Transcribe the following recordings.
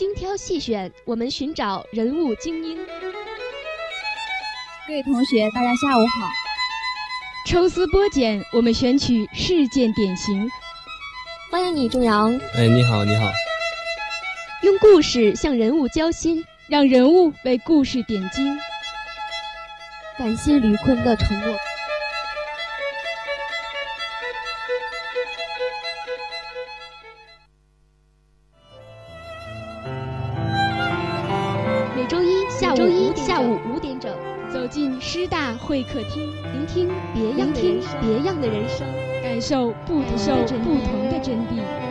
精挑细选，我们寻找人物精英。各位同学，大家下午好。抽丝剥茧，我们选取事件典型。欢迎你，仲阳。哎，你好，你好。用故事向人物交心，让人物为故事点睛。感谢吕坤的承诺。会客厅，聆听别样的人生，别样的人生，感受不同受不同的真谛。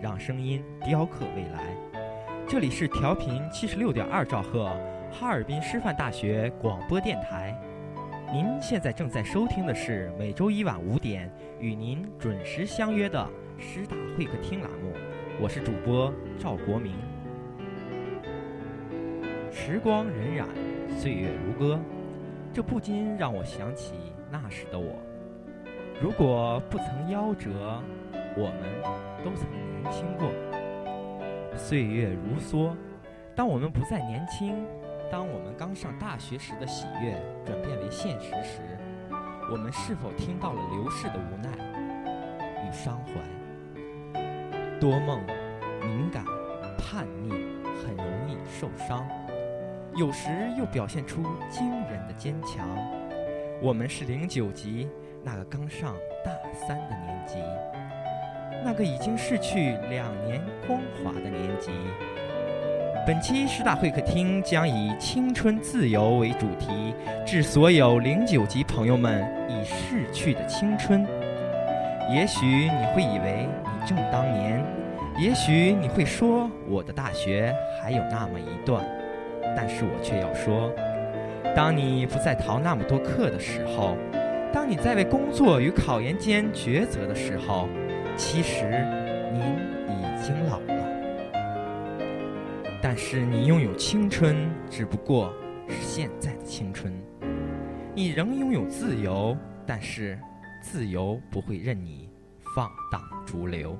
让声音雕刻未来。这里是调频七十六点二兆赫，哈尔滨师范大学广播电台。您现在正在收听的是每周一晚五点与您准时相约的师大会客厅栏目，我是主播赵国明。时光荏苒，岁月如歌，这不禁让我想起那时的我。如果不曾夭折，我们都曾轻过。岁月如梭，当我们不再年轻，当我们刚上大学时的喜悦转变为现实时，我们是否听到了流逝的无奈与伤怀？多梦、敏感、叛逆，很容易受伤，有时又表现出惊人的坚强。我们是零九级。那个刚上大三的年级，那个已经逝去两年光华的年级。本期师大会客厅将以“青春自由”为主题，致所有零九级朋友们已逝去的青春。也许你会以为你正当年，也许你会说我的大学还有那么一段，但是我却要说，当你不再逃那么多课的时候。当你在为工作与考研间抉择的时候，其实您已经老了。但是你拥有青春，只不过是现在的青春。你仍拥有自由，但是自由不会任你放荡逐流。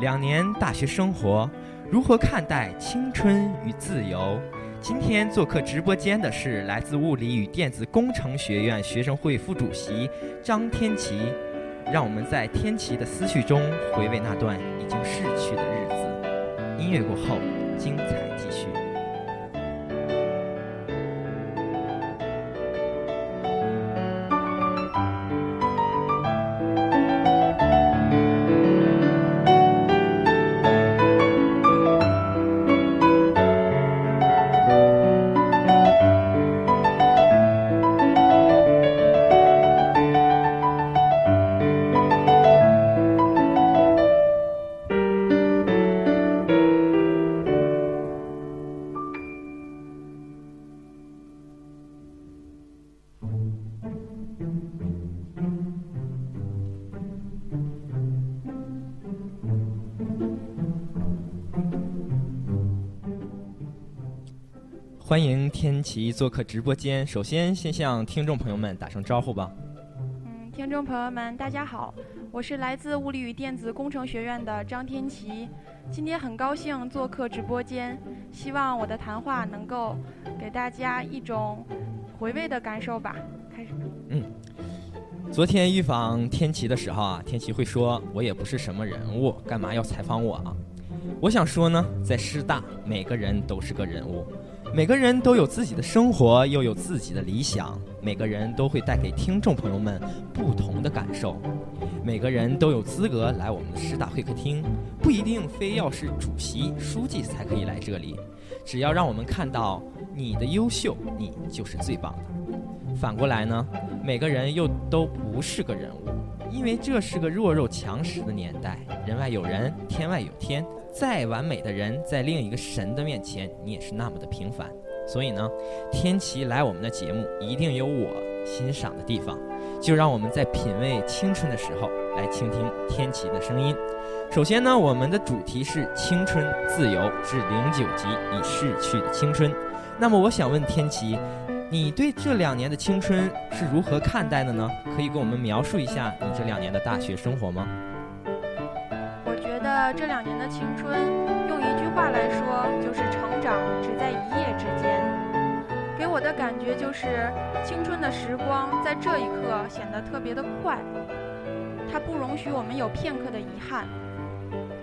两年大学生活，如何看待青春与自由？今天做客直播间的是来自物理与电子工程学院学生会副主席张天琪，让我们在天琪的思绪中回味那段已经逝去的日子。音乐过后，精彩迎天琪做客直播间。首先，先向听众朋友们打声招呼吧。嗯，听众朋友们，大家好，我是来自物理与电子工程学院的张天琪，今天很高兴做客直播间，希望我的谈话能够给大家一种回味的感受吧。开始。嗯，昨天预防天琪的时候啊，天琪会说：“我也不是什么人物，干嘛要采访我啊？”我想说呢，在师大，每个人都是个人物，每个人都有自己的生活，又有自己的理想，每个人都会带给听众朋友们不同的感受，每个人都有资格来我们的师大会客厅，不一定非要是主席、书记才可以来这里，只要让我们看到你的优秀，你就是最棒的。反过来呢，每个人又都不是个人物，因为这是个弱肉强食的年代，人外有人，天外有天。再完美的人，在另一个神的面前，你也是那么的平凡。所以呢，天琪来我们的节目，一定有我欣赏的地方。就让我们在品味青春的时候，来倾听天琪的声音。首先呢，我们的主题是青春自由至零九级已逝去的青春。那么，我想问天琪，你对这两年的青春是如何看待的呢？可以给我们描述一下你这两年的大学生活吗？这两年的青春，用一句话来说，就是成长只在一夜之间。给我的感觉就是，青春的时光在这一刻显得特别的快，它不容许我们有片刻的遗憾。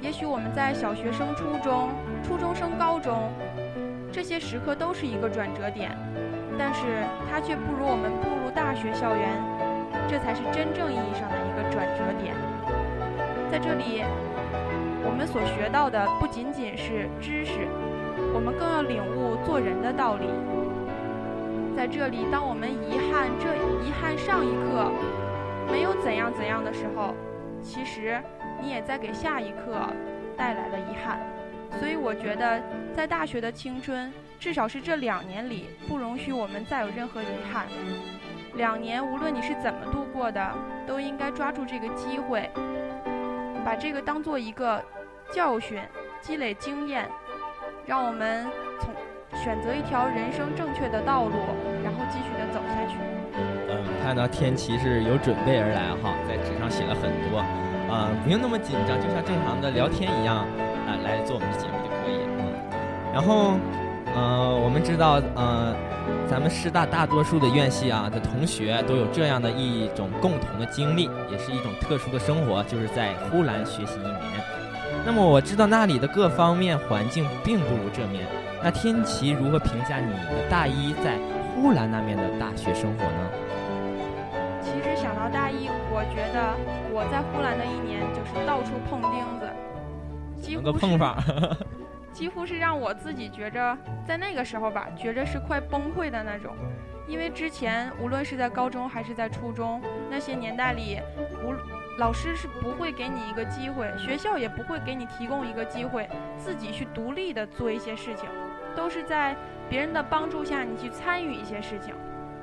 也许我们在小学升、初中、初中升高中，这些时刻都是一个转折点，但是它却不如我们步入大学校园，这才是真正意义上的一个转折点。在这里。我们所学到的不仅仅是知识，我们更要领悟做人的道理。在这里，当我们遗憾这遗憾上一刻没有怎样怎样的时候，其实你也在给下一刻带来了遗憾。所以，我觉得在大学的青春，至少是这两年里，不容许我们再有任何遗憾。两年，无论你是怎么度过的，都应该抓住这个机会。把这个当做一个教训，积累经验，让我们从选择一条人生正确的道路，然后继续的走下去。嗯，看到天琪是有准备而来哈，在纸上写了很多，啊，不用那么紧张，就像正常的聊天一样，啊，来做我们的节目就可以了。然后，呃，我们知道，呃。咱们师大大多数的院系啊的同学都有这样的一种共同的经历，也是一种特殊的生活，就是在呼兰学习一年。那么我知道那里的各方面环境并不如这面，那天琪如何评价你的大一在呼兰那面的大学生活呢？其实想到大一，我觉得我在呼兰的一年就是到处碰钉子，几乎碰法。几乎是让我自己觉着，在那个时候吧，觉着是快崩溃的那种。因为之前无论是在高中还是在初中那些年代里，无老师是不会给你一个机会，学校也不会给你提供一个机会，自己去独立的做一些事情，都是在别人的帮助下你去参与一些事情。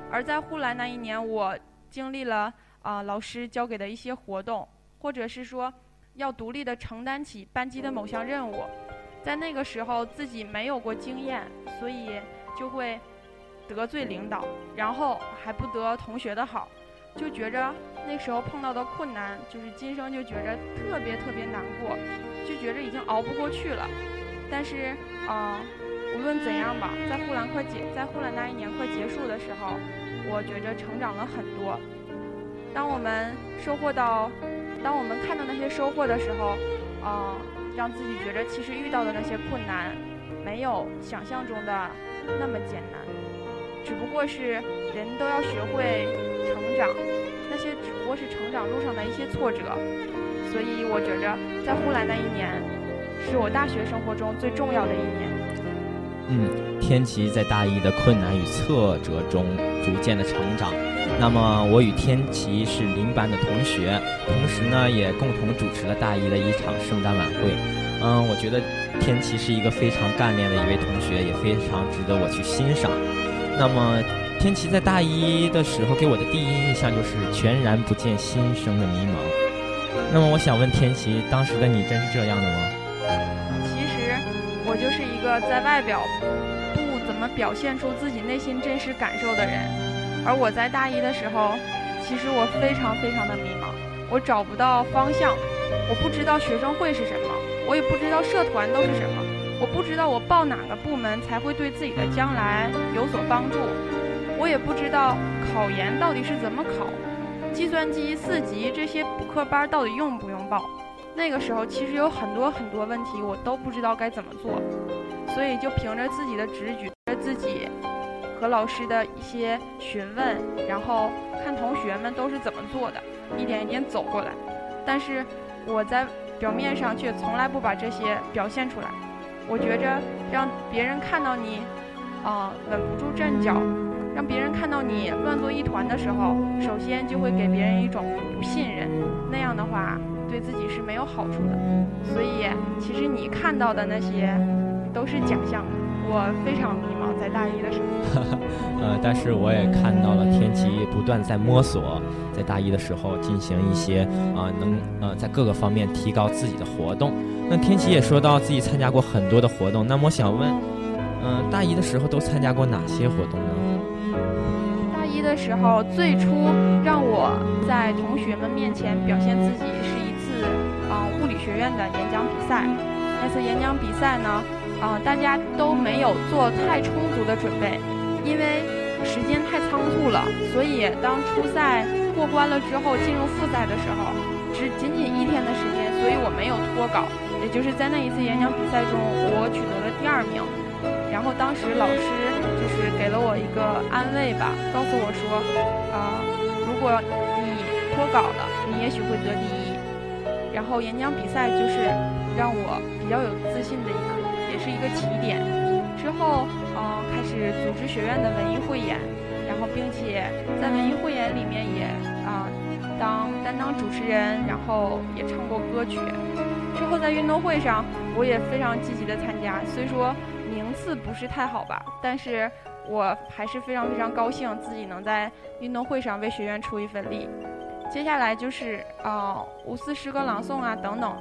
而在呼兰那一年，我经历了啊老师交给的一些活动，或者是说要独立的承担起班级的某项任务。在那个时候，自己没有过经验，所以就会得罪领导，然后还不得同学的好，就觉着那时候碰到的困难，就是今生就觉着特别特别难过，就觉着已经熬不过去了。但是啊，无论怎样吧，在呼兰快结，在呼兰那一年快结束的时候，我觉着成长了很多。当我们收获到，当我们看到那些收获的时候，啊。让自己觉着，其实遇到的那些困难，没有想象中的那么艰难，只不过是人都要学会成长，那些只不过是成长路上的一些挫折。所以我觉着，在呼兰那一年，是我大学生活中最重要的一年。嗯，天琪在大一的困难与挫折中逐渐的成长。那么，我与天琪是邻班的同学，同时呢，也共同主持了大一的一场圣诞晚会。嗯，我觉得天琪是一个非常干练的一位同学，也非常值得我去欣赏。那么，天琪在大一的时候给我的第一印象就是全然不见新生的迷茫。那么，我想问天琪，当时的你真是这样的吗？其实，我就是一个在外表不怎么表现出自己内心真实感受的人。而我在大一的时候，其实我非常非常的迷茫，我找不到方向，我不知道学生会是什么，我也不知道社团都是什么，我不知道我报哪个部门才会对自己的将来有所帮助，我也不知道考研到底是怎么考，计算机四级这些补课班到底用不用报。那个时候其实有很多很多问题，我都不知道该怎么做，所以就凭着自己的直觉，自己和老师的一些询问，然后看同学们都是怎么做的，一点一点走过来。但是我在表面上却从来不把这些表现出来。我觉着让别人看到你，啊，稳不住阵脚，让别人看到你乱作一团的时候，首先就会给别人一种不信任。那样的话。对自己是没有好处的，所以其实你看到的那些都是假象。我非常迷茫，在大一的时候。呃，但是我也看到了天琪不断在摸索，在大一的时候进行一些啊，能呃在各个方面提高自己的活动。那天琪也说到自己参加过很多的活动，那么我想问，嗯，大一的时候都参加过哪些活动呢？的时候，最初让我在同学们面前表现自己是一次。嗯，物理学院的演讲比赛，那次演讲比赛呢，嗯，大家都没有做太充足的准备，因为时间太仓促了，所以当初赛过关了之后，进入复赛的时候，只仅仅一天的时间，所以我没有脱稿，也就是在那一次演讲比赛中，我取得了第二名。然后当时老师是给了我一个安慰吧，告诉我说，啊，如果你脱稿了，你也许会得第一。然后演讲比赛就是让我比较有自信的一个，也是一个起点。之后，嗯，开始组织学院的文艺汇演，然后并且在文艺汇演里面也啊当担当主持人，然后也唱过歌曲。之后在运动会上，我也非常积极的参加，虽说层次不是太好吧，但是我还是非常非常高兴自己能在运动会上为学院出一份力。接下来就是呃五四诗歌朗诵啊等等，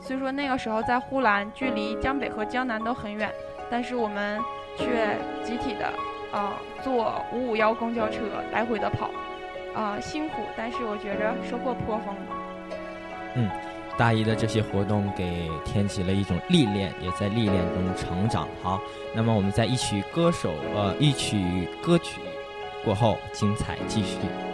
虽说那个时候在呼兰，距离江北和江南都很远，但是我们却集体的呃坐五五幺公交车来回的跑，啊辛苦，但是我觉着收获颇丰。嗯，大一的这些活动给天起了一种历练，也在历练中成长。好，那么我们在一曲歌手呃一曲歌曲过后，精彩继续。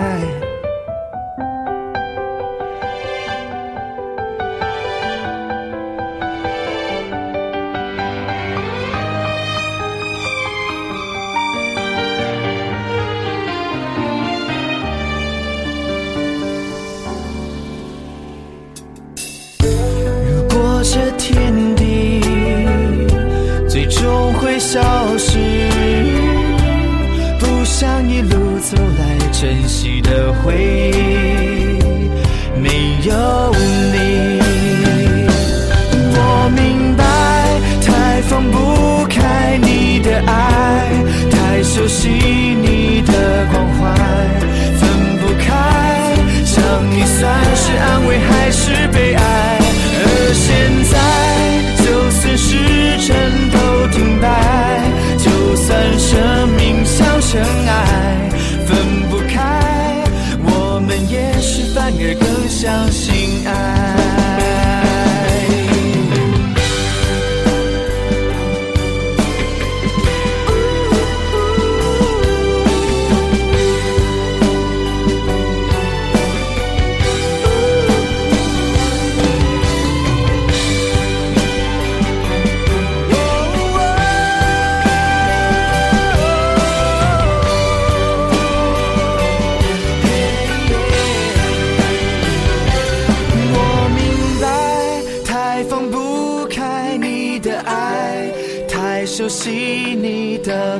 爱分不开我们也许反而更相信爱。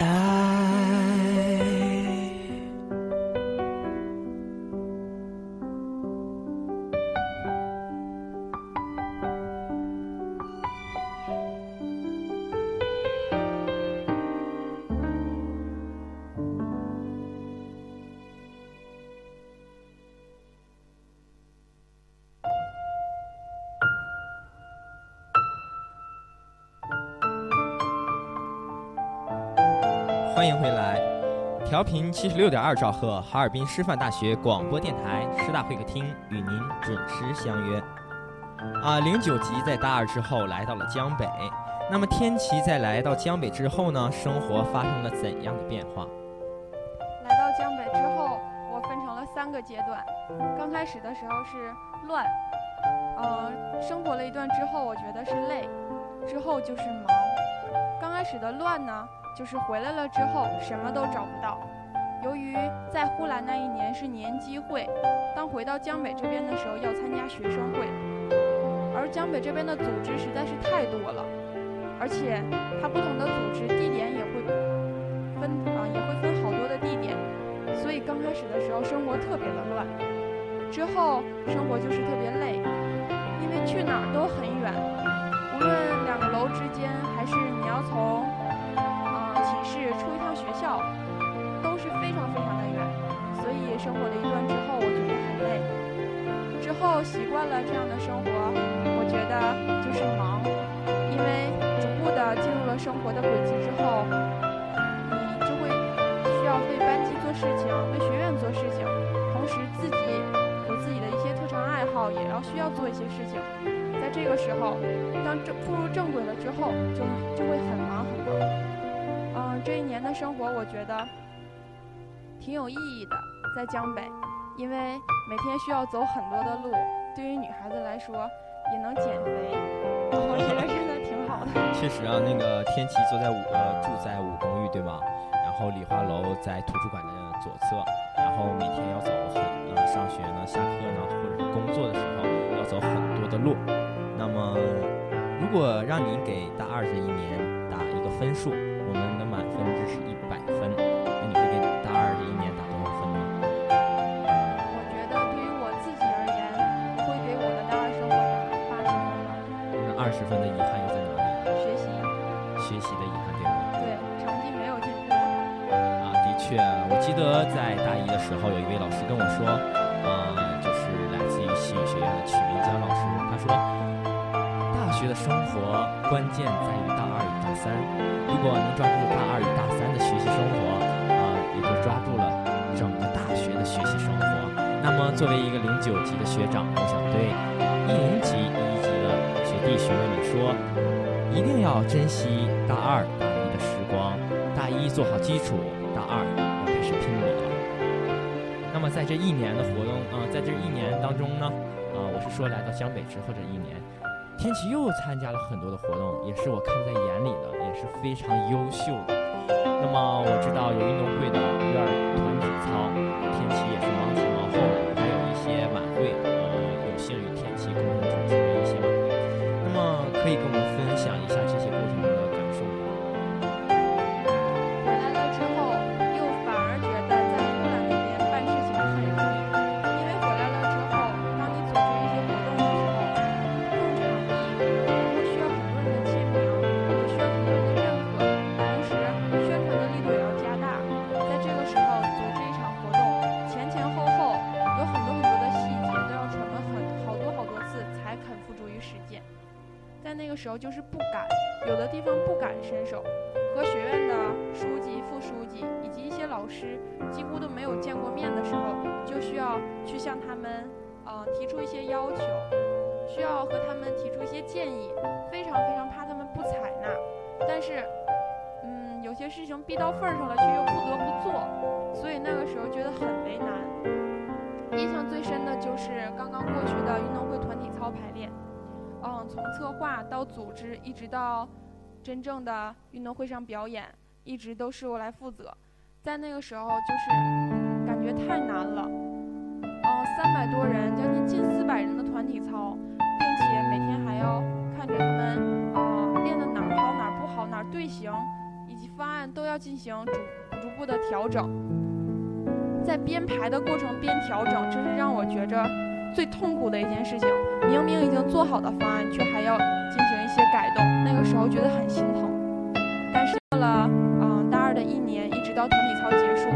爱。欢迎回来，调频七十六点二兆赫，哈尔滨师范大学广播电台师大会客厅与您准时相约。啊，零九级在大二之后来到了江北，那么天琪在来到江北之后呢，生活发生了怎样的变化？来到江北之后，我分成了三个阶段。刚开始的时候是乱，呃，生活了一段之后，我觉得是累，之后就是忙。刚开始的乱呢，就是回来了之后什么都找不到。由于在呼兰那一年是年机会，当回到江北这边的时候要参加学生会，而江北这边的组织实在是太多了，而且它不同的组织地点也会分啊、也会分好多的地点，所以刚开始的时候生活特别的乱，之后生活就是特别累，因为去哪儿都很远，无论两个楼之间，还是你要从、出一趟学校，都是非常非常的远，所以生活了一段之后，我觉得很累。之后习惯了这样的生活，我觉得就是忙，因为逐步的进入了生活的轨迹之后，你就会需要为班级做事情，为学院做事情，同时自己有自己的一些特长爱好，也要需要做一些事情。在这个时候，当正步入正轨了之后，就就会很忙很忙。嗯、这一年的生活，我觉得挺有意义的，在江北，因为每天需要走很多的路，对于女孩子来说也能减肥，我觉得真的挺好的。确实啊，那个天琪坐在五住在五公寓对吗？然后理化楼在图书馆的左侧，然后每天要走很呃上学呢、下课呢，或者是工作的时候要走很多的路。那么，如果让你给大二这一年打一个分数，我们的满分值是一百分，那你会给大二这一年打多少分呢？我觉得对于我自己而言，会给我的大二生活打八十分吧。那二十分的遗憾又在哪里？学习学习的遗憾对吗？对成绩没有进步，啊，的确，我记得在大一的时候，有一位老师跟我说，呃，就是来自于西语学院的曲明江老师，他说，大学的生活关键在于大二三，如果能抓住大二与大三的学习生活，啊、也就抓住了整个大学的学习生活。那么，作为一个零九级的学长，我想对一零级、一一级的学弟学妹们说，一定要珍惜大二、大一的时光，大一做好基础，大二要开始拼搏了。那么在这一年的活动，啊、在这一年当中呢，啊、我是说来到江北之后这一年，天琪又参加了很多的活动，也是我看在眼里的，也是非常优秀的。那么我知道有运动候就是不敢，有的地方不敢伸手。和学院的书记、副书记以及一些老师几乎都没有见过面的时候，就需要去向他们呃提出一些要求，需要和他们提出一些建议，非常非常怕他们不采纳。但是，嗯，有些事情逼到份儿上了，却又不得不做，所以那个时候觉得很为难。印象最深的就是刚刚过去的运动会团体操排练，嗯，从策划到组织，一直到真正的运动会上表演，一直都是我来负责。在那个时候，就是感觉太难了。嗯，三百多人，将近近四百人的团体操，并且每天还要看着他们，呃，练的哪儿好哪儿不好，哪儿队形以及方案都要进行逐逐步的调整。在编排的过程边调整，真是让我觉着最痛苦的一件事情。明明已经做好的方案，却还要进行一些改动，那个时候觉得很心疼。但是到了嗯大二的一年，一直到团体操结束，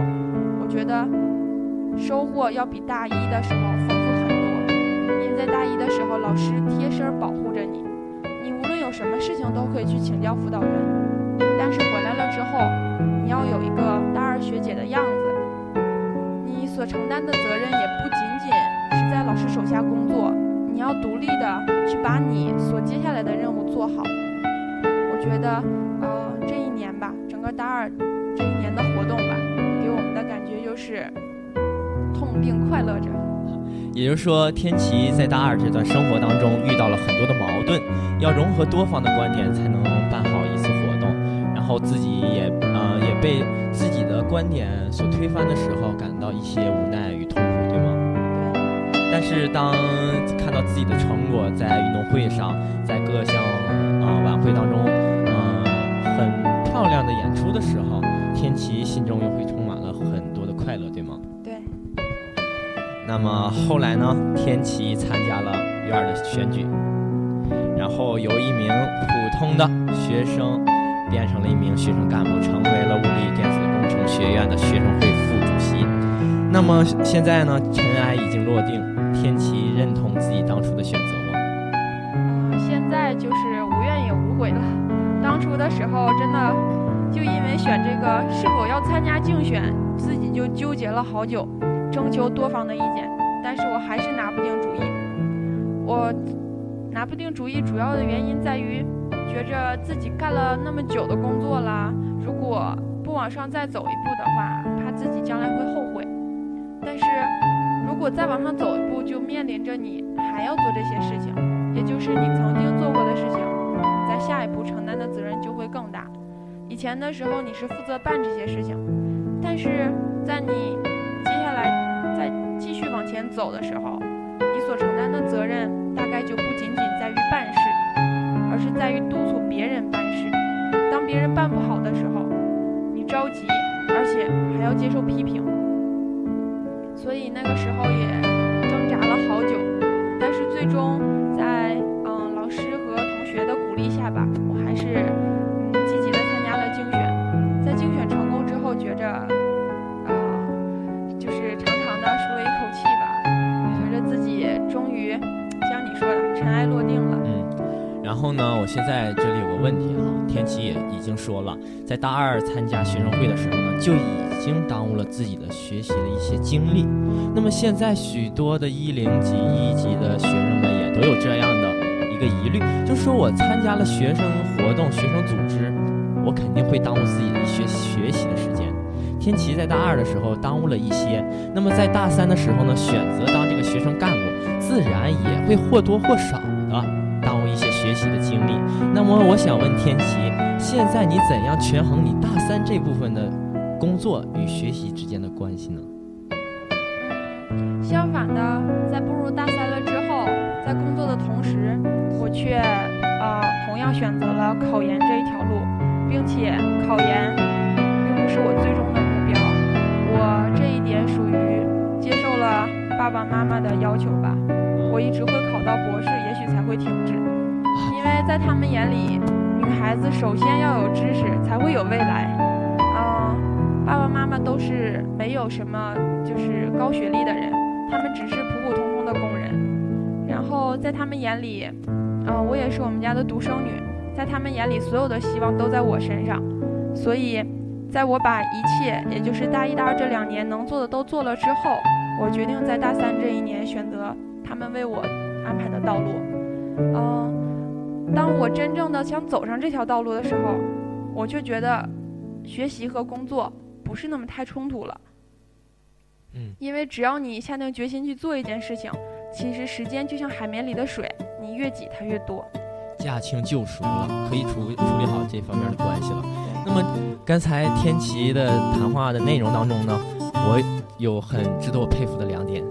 我觉得收获要比大一的时候丰富很多。因为在大一的时候，老师贴身保护着你，你无论有什么事情都可以去请教辅导员。但是回来了之后，你要有一个大二学姐的样子。你所承担的责任也不仅仅在老师手下工作，你要独立的去把你所接下来的任务做好。我觉得，呃，这一年吧，整个大二这一年的活动吧，给我们的感觉就是痛并快乐着。也就是说，天琪在大二这段生活当中遇到了很多的矛盾，要融合多方的观点才能办好一次活动，然后自己也呃也被自己的观点所推翻的时候，感到一些无奈与痛，但是当看到自己的成果在运动会上，在各项啊晚会当中，嗯，很漂亮的演出的时候，天琪心中又会充满了很多的快乐，对吗？对。那么后来呢？天琪参加了院儿的选举，然后由一名普通的学生变成了一名学生干部，成为了物理电子工程学院的学生会副主席。那么现在呢？尘埃已经落定，天琪认同自己当初的选择吗？嗯，现在就是无怨也无悔了。当初的时候，真的就因为选这个是否要参加竞选，自己就纠结了好久。征求多方的意见，但是我还是拿不定主意。我拿不定主意，主要的原因在于，觉着自己干了那么久的工作了，如果不往上再走一步的话，怕自己将来会后悔。但是如果再往上走一步，就面临着你还要做这些事情，也就是你曾经做过的事情，在下一步承担的责任就会更大。以前的时候你是负责办这些事情，但是在你接下来再。继续往前走的时候，你所承担的责任大概就不仅仅在于办事，而是在于督促别人办事。当别人办不好的时候，你着急，而且还要接受批评。所以那个时候也挣扎了好久，但是最终在嗯老师和同学的鼓励下吧，我还是嗯积极的参加了竞选。在竞选成功之后，觉着呃就是长长的舒了一口气吧，觉着自己终于像你说的。尘埃落定了。嗯，然后呢？我现在这里有个问题哈，天琪也已经说了，在大二参加学生会的时候呢，就已经耽误了自己的学习的一些精力。那么现在许多的一零级、一级的学生们也都有这样的一个疑虑，就说我参加了学生活动、学生组织，我肯定会耽误自己的学学习的时间。天琪在大二的时候耽误了一些，那么在大三的时候呢，选择当这个学生干部。自然也会或多或少的耽误一些学习的经历。那么，我想问天琪，现在你怎样权衡你大三这部分的工作与学习之间的关系呢？相反的，在步入大三了之后，在工作的同时，我却呃同样选择了考研这一条路，并且考研并不是我最终的目标。我这一点属于接受了爸爸妈妈的要求吧。我一直会考到博士，也许才会停止，在他们眼里，女孩子首先要有知识，才会有未来。嗯，爸爸妈妈都是没有什么就是高学历的人，他们只是普普通通的工人。然后在他们眼里，嗯，我也是我们家的独生女，在他们眼里，所有的希望都在我身上。所以，在我把一切，也就是大一、大二这两年能做的都做了之后，我决定在大三这一年选择。他们为我安排的道路，嗯，当我真正的想走上这条道路的时候，我却觉得学习和工作不是那么太冲突了。嗯，因为只要你下定决心去做一件事情，其实时间就像海绵里的水，你越挤它越多。驾轻就熟了，可以处处理好这方面的关系了。那么刚才天琪的谈话的内容当中呢，我有很值得我佩服的两点，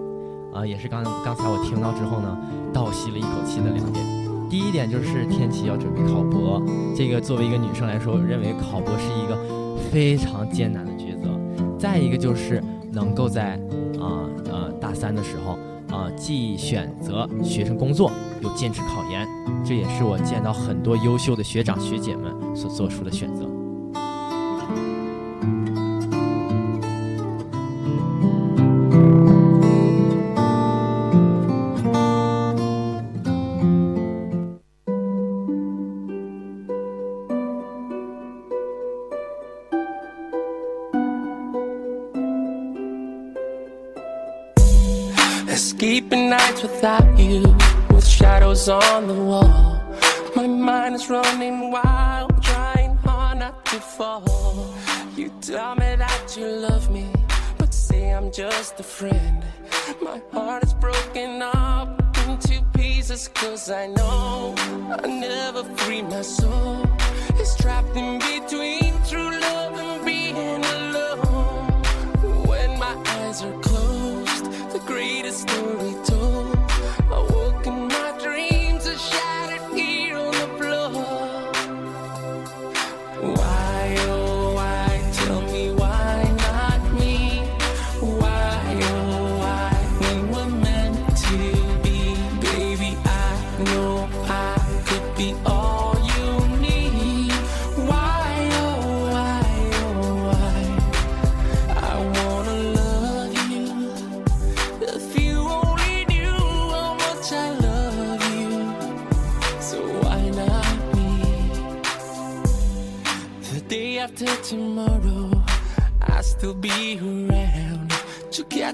啊，也是刚刚才我听到之后呢，倒吸了一口气的两点。第一点就是天琪要准备考博，这个作为一个女生来说，认为考博是一个非常艰难的抉择。再一个就是能够在啊呃大三的时候啊，既选择学生工作，又坚持考研，这也是我见到很多优秀的学长学姐们所做出的选择。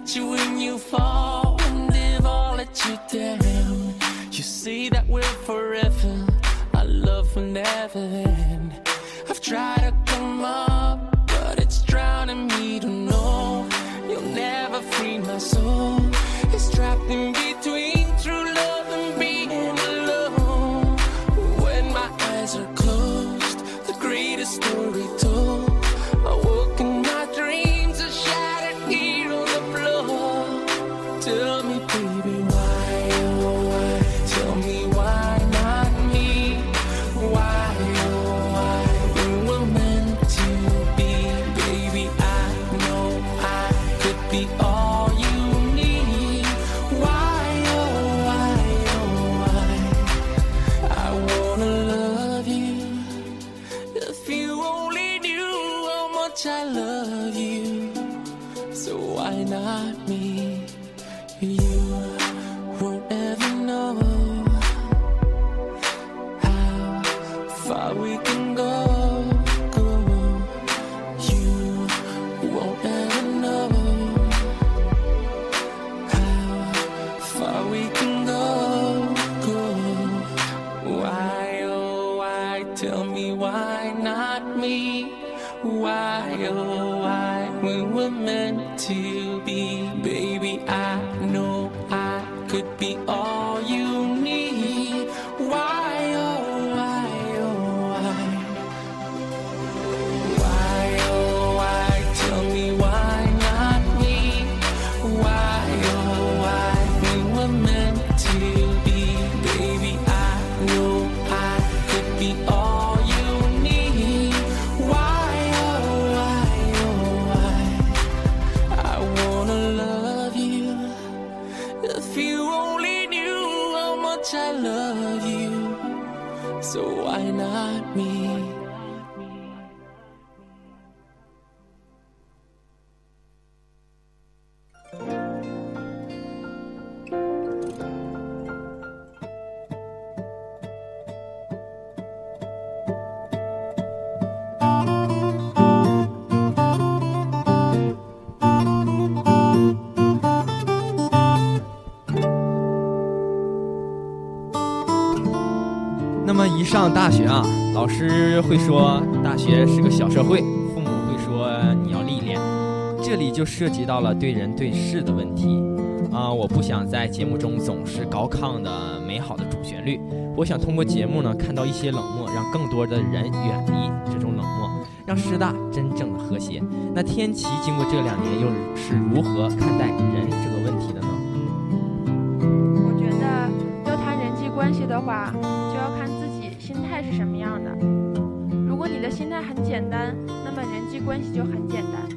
To you when you fall 涉及到了对人对事的问题。啊，我不想在节目中总是高亢的美好的主旋律，我想通过节目呢，看到一些冷漠，让更多的人远离这种冷漠，让师大真正的和谐。那天琪经过这两年，又是如何看待人这个问题的呢？我觉得要谈人际关系的话，就要看自己心态是什么样的。如果你的心态很简单，那么人际关系就很简单。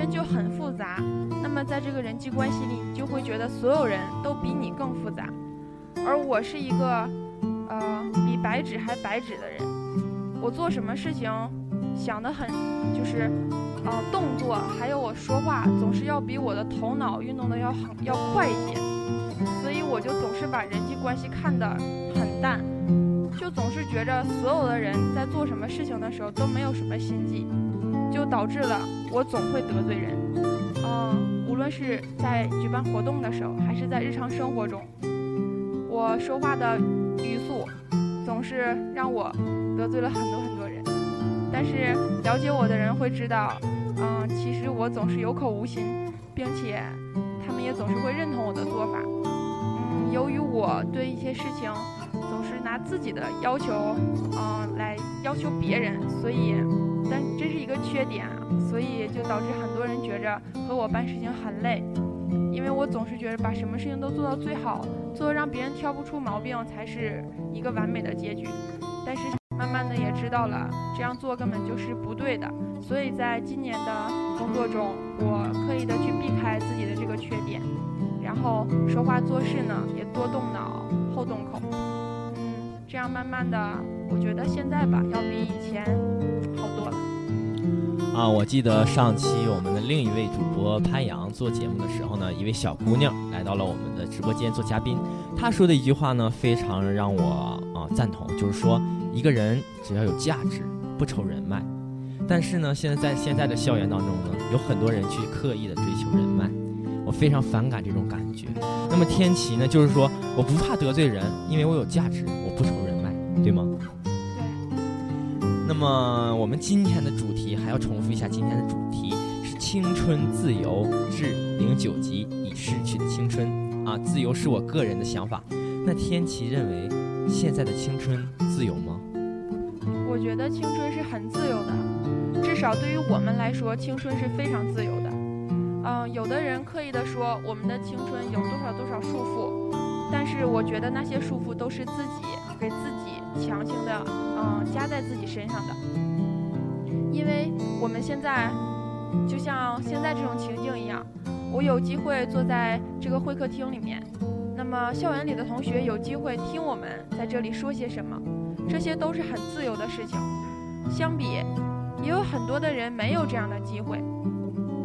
相反，如果你本身就很复杂，那么在这个人际关系里，你就会觉得所有人都比你更复杂。而我是一个，呃，比白纸还白纸的人。我做什么事情，想得很，就是，呃，动作还有我说话，总是要比我的头脑运动的要很要快一些。所以我就总是把人际关系看得很淡，就总是觉着所有的人在做什么事情的时候都没有什么心计，就导致了我总会得罪人。嗯，无论是在举办活动的时候，还是在日常生活中，我说话的语速总是让我得罪了很多很多人。但是了解我的人会知道，嗯，其实我总是有口无心，并且他们也总是会认同我的做法。嗯，由于我对一些事情总是拿自己的要求，嗯，来要求别人，所以，但这是一个缺点，所以就导致很多人觉着和我办事情很累，因为我总是觉得把什么事情都做到最好，做到让别人挑不出毛病才是一个完美的结局。但是慢慢的也知道了这样做根本就是不对的，所以在今年的工作中，我刻意的去避开自己的这个缺点，然后说话做事呢也多动脑后动口，嗯，这样慢慢的，我觉得现在吧要比以前好多。啊，我记得上期我们的另一位主播潘阳做节目的时候呢，一位小姑娘来到了我们的直播间做嘉宾，她说的一句话呢，非常让我啊赞同，就是说一个人只要有价值，不愁人脉。但是呢，现在在现在的校园当中呢，有很多人去刻意的追求人脉，我非常反感这种感觉。那么天琪呢，就是说我不怕得罪人，因为我有价值，我不愁人脉，对吗？那么我们今天的主题还要重复一下，今天的主题是青春自由至零九级已逝去的青春啊，自由是我个人的想法。那天琪认为现在的青春自由吗？我觉得青春是很自由的，至少对于我们来说，青春是非常自由的。嗯、有的人刻意的说我们的青春有多少多少束缚，但是我觉得那些束缚都是自己给自己强行的，嗯、加在自己身上的。因为我们现在就像现在这种情境一样，我有机会坐在这个会客厅里面，那么校园里的同学有机会听我们在这里说些什么。这些都是很自由的事情。相比，也有很多的人没有这样的机会。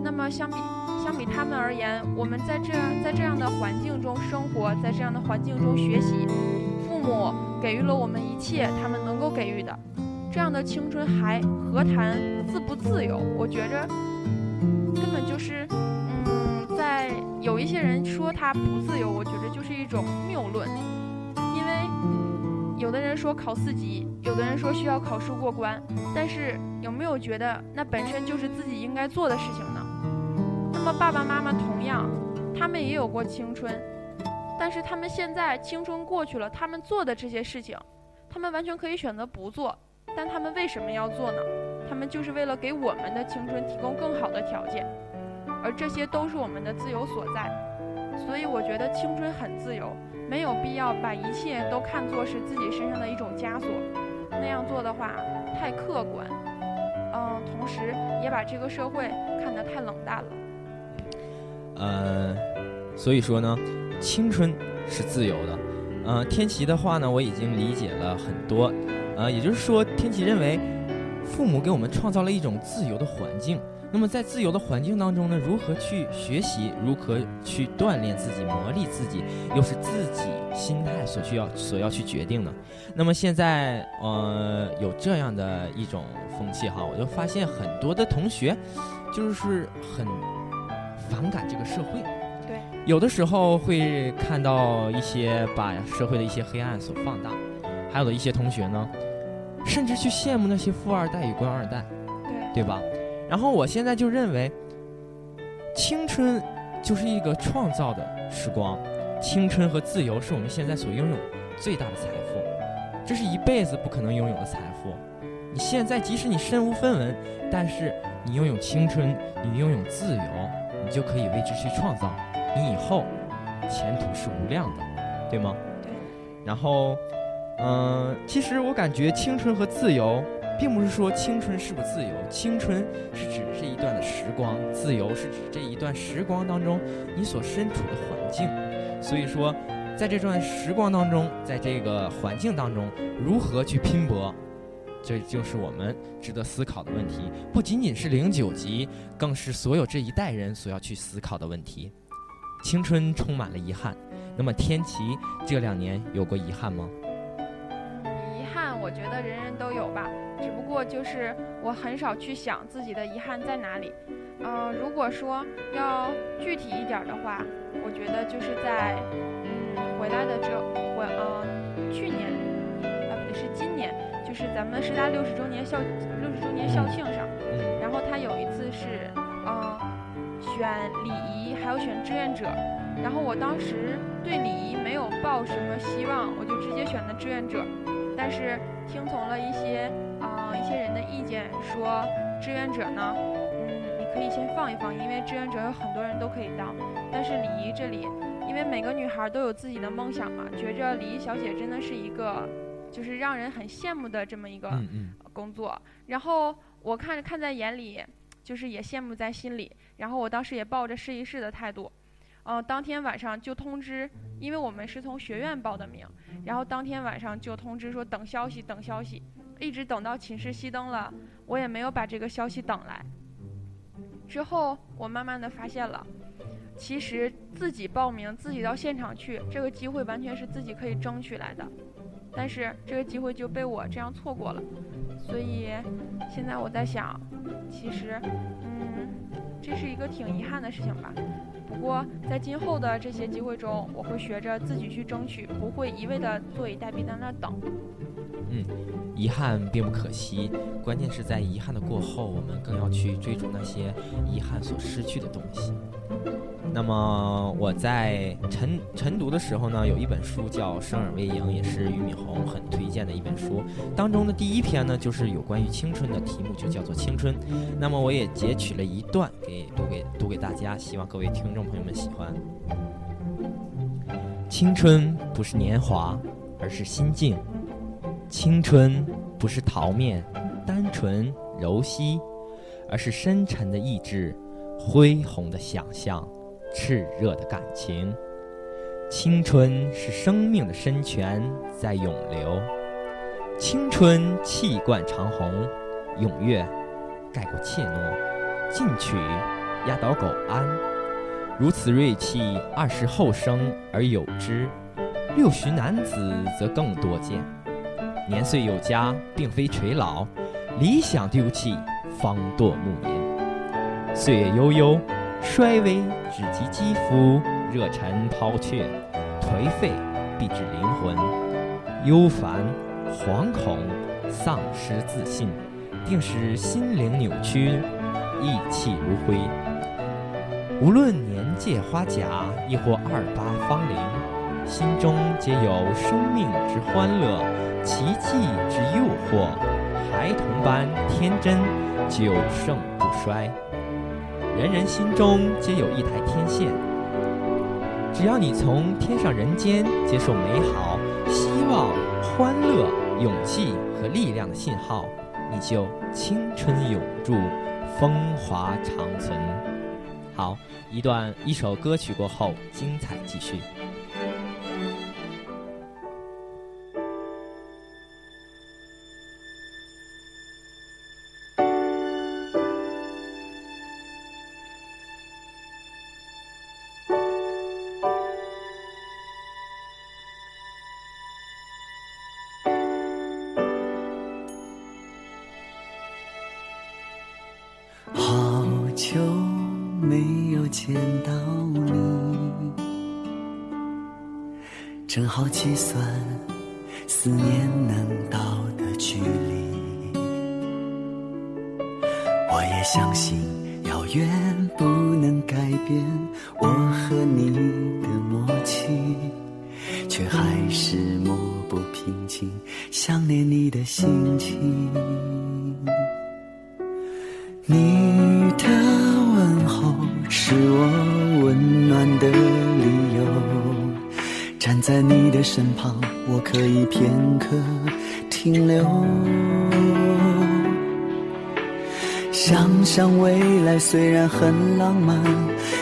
那么相比相比他们而言，我们在这在这样的环境中生活，在这样的环境中学习，父母给予了我们一切他们能够给予的，这样的青春还何谈自不自由？我觉着根本就是，嗯，在有一些人说他不自由，我觉着就是一种谬论，因为。有的人说考四级，有的人说需要考试过关，但是有没有觉得那本身就是自己应该做的事情呢？那么爸爸妈妈同样，他们也有过青春，但是他们现在青春过去了，他们做的这些事情，他们完全可以选择不做，但他们为什么要做呢？他们就是为了给我们的青春提供更好的条件，而这些都是我们的自由所在。所以我觉得青春很自由。没有必要把一切都看作是自己身上的一种枷锁，那样做的话太客观，嗯，同时也把这个社会看得太冷淡了。呃，所以说呢，青春是自由的。呃，天琪的话呢，我已经理解了很多。呃，也就是说，天琪认为，父母给我们创造了一种自由的环境。那么在自由的环境当中呢，如何去学习，如何去锻炼自己、磨砺自己，又是自己心态所需要、所要去决定的。那么现在，呃，有这样的一种风气哈，我就发现很多的同学，就是很反感这个社会。有的时候会看到一些把社会的一些黑暗所放大，还有的一些同学呢，甚至去羡慕那些富二代与官二代。对，对吧？然后我现在就认为，青春就是一个创造的时光，青春和自由是我们现在所拥有最大的财富，这是一辈子不可能拥有的财富。你现在即使你身无分文，但是你拥有青春，你拥有自由，你就可以为之去创造，你以后前途是无量的，对吗？对。然后，嗯、其实我感觉青春和自由，并不是说青春是不自由，青春是指这一段的时光，自由是指这一段时光当中你所身处的环境。所以说，在这段时光当中，在这个环境当中，如何去拼搏，这就是我们值得思考的问题。不仅仅是零九级，更是所有这一代人所要去思考的问题。青春充满了遗憾，那么天琪这两年有过遗憾吗？遗憾，我觉得人人都有吧，只不过就是我很少去想自己的遗憾在哪里。呃，如果说要具体一点儿的话，我觉得就是在嗯回来的这回呃去年啊不对是今年，就是咱们师大六十周年校六十周年校庆上，嗯然后他有一次是呃选礼仪还有选志愿者，然后我当时对礼仪没有抱什么希望，我就直接选的志愿者。但是听从了一些啊、呃一些人的意见，说志愿者呢，嗯，你可以先放一放，因为志愿者有很多人都可以当。但是礼仪这里，因为每个女孩都有自己的梦想嘛，觉着礼仪小姐真的是一个就是让人很羡慕的这么一个工作。然后我看看在眼里，就是也羡慕在心里。然后我当时也抱着试一试的态度，呃，当天晚上就通知，因为我们是从学院报的名，然后当天晚上就通知说等消息，等消息，一直等到寝室熄灯了，我也没有把这个消息等来。之后我慢慢的发现了，其实自己报名，自己到现场去，这个机会完全是自己可以争取来的，但是这个机会就被我这样错过了，所以现在我在想，其实，嗯，这是一个挺遗憾的事情吧。不过在今后的这些机会中，我会学着自己去争取，不会一味的坐以待毙在那儿等。遗憾并不可惜，关键是在遗憾的过后，我们更要去追逐那些遗憾所失去的东西。那么我在晨晨读的时候呢，有一本书叫《生而为赢》，也是俞敏洪很推荐的一本书。当中的第一篇呢，就是有关于青春的题目，就叫做《青春》。那么我也截取了一段给读给读给大家，希望各位听众朋友们喜欢。青春不是年华，而是心境。青春不是桃面、单纯、柔细，而是深沉的意志、恢宏的想象、炽热的感情。青春是生命的深泉在涌流，青春气贯长虹，踊跃盖过怯懦，进取压倒苟安。如此锐气，二十后生而有之，六旬男子则更多见。年岁有加，并非垂老；理想丢弃，方堕暮年。岁月悠悠，衰微只及肌肤，热忱抛却，颓废必致灵魂。忧烦、惶恐、丧失自信，定使心灵扭曲，意气如灰。无论年届花甲，亦或二八芳龄，心中皆有生命之欢乐。奇迹之诱惑，孩童般天真，久盛不衰。人人心中皆有一台天线，只要你从天上人间接受美好、希望、欢乐、勇气和力量的信号，你就青春永驻，风华长存。好，一段一首歌曲过后，精彩继续。见到你，正好计算思念能到的距离。我也相信遥远不能改变我和你的默契，却还是抹不平静想念你的心情。身旁，我可以片刻停留。想想未来虽然很浪漫，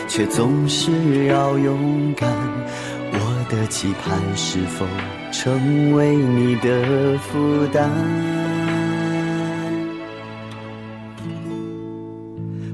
却总是要勇敢。我的期盼是否成为你的负担？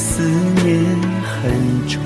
思念很重。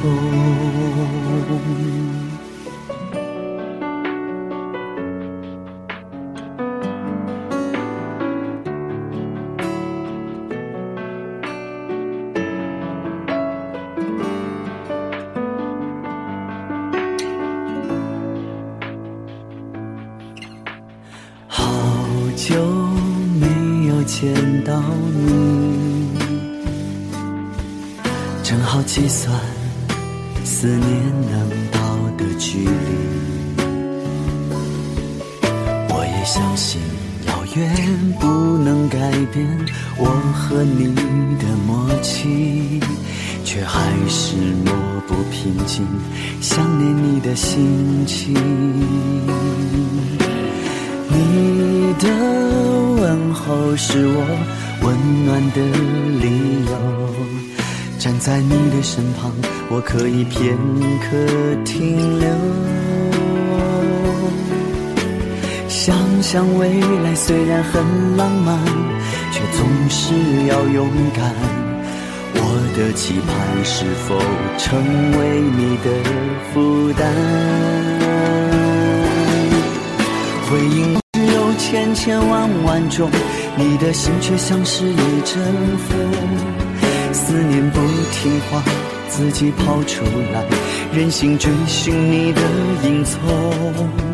很浪漫，却总是要勇敢。我的期盼是否成为你的负担？回应只有千千万万种，你的心却像是一阵风。思念不听话，自己跑出来，任性追寻你的影踪。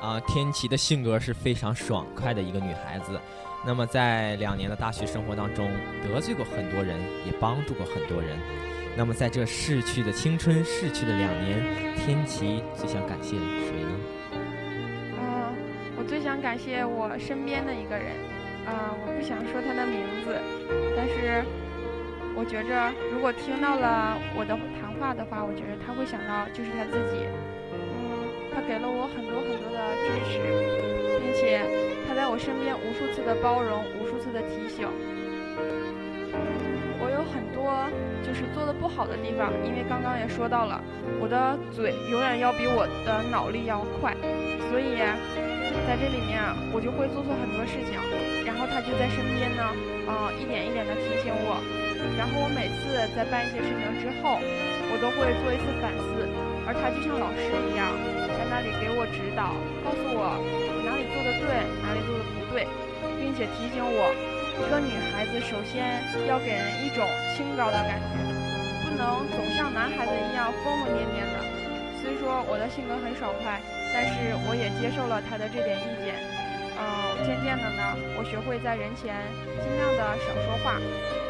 啊，天琪的性格是非常爽快的一个女孩子。那么在两年的大学生活当中，得罪过很多人，也帮助过很多人。那么在这逝去的青春、逝去的两年，天琪最想感谢谁呢？嗯，我最想感谢我身边的一个人，啊、我不想说他的名字，但是我觉着如果听到了我的谈话的话，我觉得他会想到就是他自己，给了我很多很多的支持，并且他在我身边无数次的包容，无数次的提醒。我有很多就是做的不好的地方，因为刚刚也说到了，我的嘴永远要比我的脑力要快，所以在这里面我就会做错很多事情，然后他就在身边呢，啊，一点一点的提醒我，然后我每次在办一些事情之后，我都会做一次反思，而他就像老师一样，那里给我指导，告诉我哪里做的对，哪里做的不对，并且提醒我。一个女孩子首先要给人一种清高的感觉，不能总像男孩子一样疯疯癫癫的。虽说我的性格很爽快，但是我也接受了他的这点意见。嗯，渐渐的呢，我学会在人前尽量的少说话，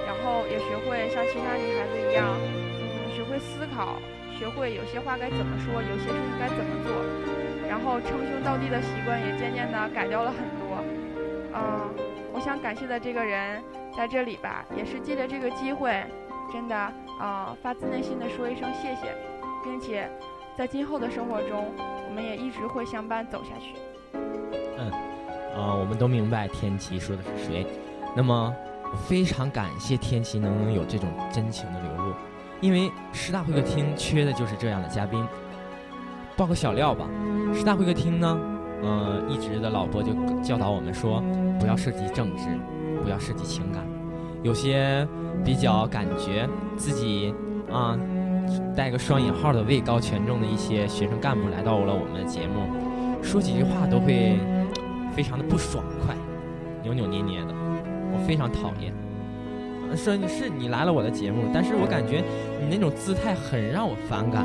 然后也学会像其他女孩子一样，嗯，学会思考，学会有些话该怎么说，有些事情该怎么做，然后称兄道弟的习惯也渐渐的改掉了很多。嗯。我想感谢的这个人在这里吧，也是借着这个机会，真的啊，发自内心的说一声谢谢，并且在今后的生活中，我们也一直会相伴走下去。嗯，啊，我们都明白天琪说的是谁。那么，非常感谢天琪能有这种真情的流，因为师大会客厅缺的就是这样的嘉宾。报个小料吧，师大会客厅呢？嗯，一直的老伯就教导我们说，不要涉及政治，不要涉及情感。有些比较感觉自己啊，带个双引号的位高权重的一些学生干部来到了我们的节目，说几句话都会非常的不爽快，扭扭捏捏的，我非常讨厌。说是你来了我的节目，但是我感觉你那种姿态很让我反感，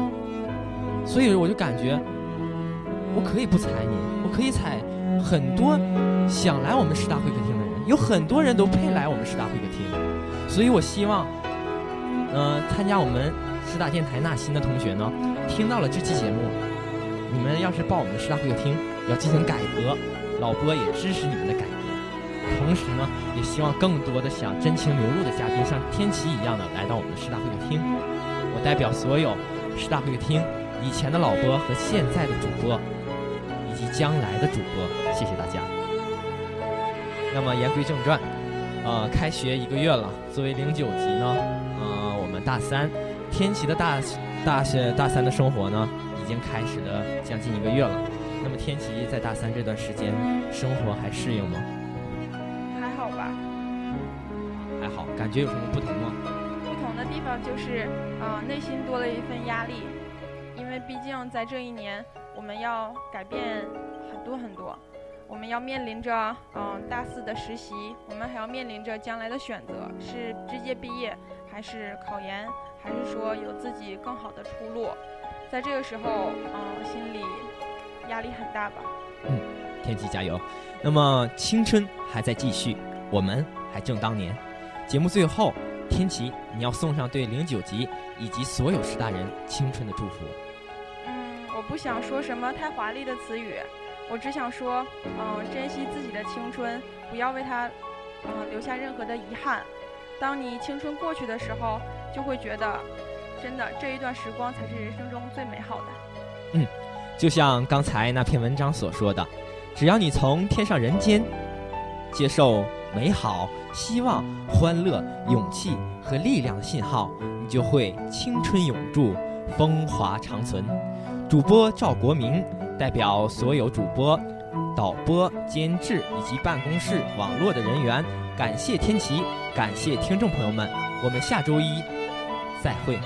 所以我就感觉。我可以不踩你，我可以踩很多想来我们师大会客厅的人，有很多人都配来我们师大会客厅，所以我希望，嗯，参加我们师大电台纳新的同学呢，听到了这期节目，你们要是报我们的师大会客厅，要进行改革，老波也支持你们的改革，同时呢，也希望更多的想真情流露的嘉宾，像天琪一样的来到我们的师大会客厅，我代表所有师大会客厅以前的老播和现在的主播。以及将来的主播，谢谢大家。那么言归正传，呃，开学一个月了，作为零九级呢，呃，我们大三，天琪的大大学大三的生活呢，已经开始了将近一个月了。那么天琪在大三这段时间，生活还适应吗？感觉有什么不同吗？不同的地方就是，呃，内心多了一份压力，因为毕竟在这一年。我们要改变很多很多，我们要面临着嗯大四的实习，我们还要面临着将来的选择，是直接毕业，还是考研，还是说有自己更好的出路？在这个时候，嗯，心里压力很大吧。嗯，天琪加油。那么青春还在继续，我们还正当年。节目最后，天琪，你要送上对零九级以及所有师大人青春的祝福。嗯，我不想说什么太华丽的词语，我只想说，嗯，珍惜自己的青春，不要为它，嗯，留下任何的遗憾。当你青春过去的时候，就会觉得，真的这一段时光才是人生中最美好的。嗯，就像刚才那篇文章所说的，只要你从天上人间接受美好、希望、欢乐、勇气和力量的信号，你就会青春永驻，风华长存。主播赵国明代表所有主播、导播、监制以及办公室网络的人员，感谢天琪，感谢听众朋友们，我们下周一再会。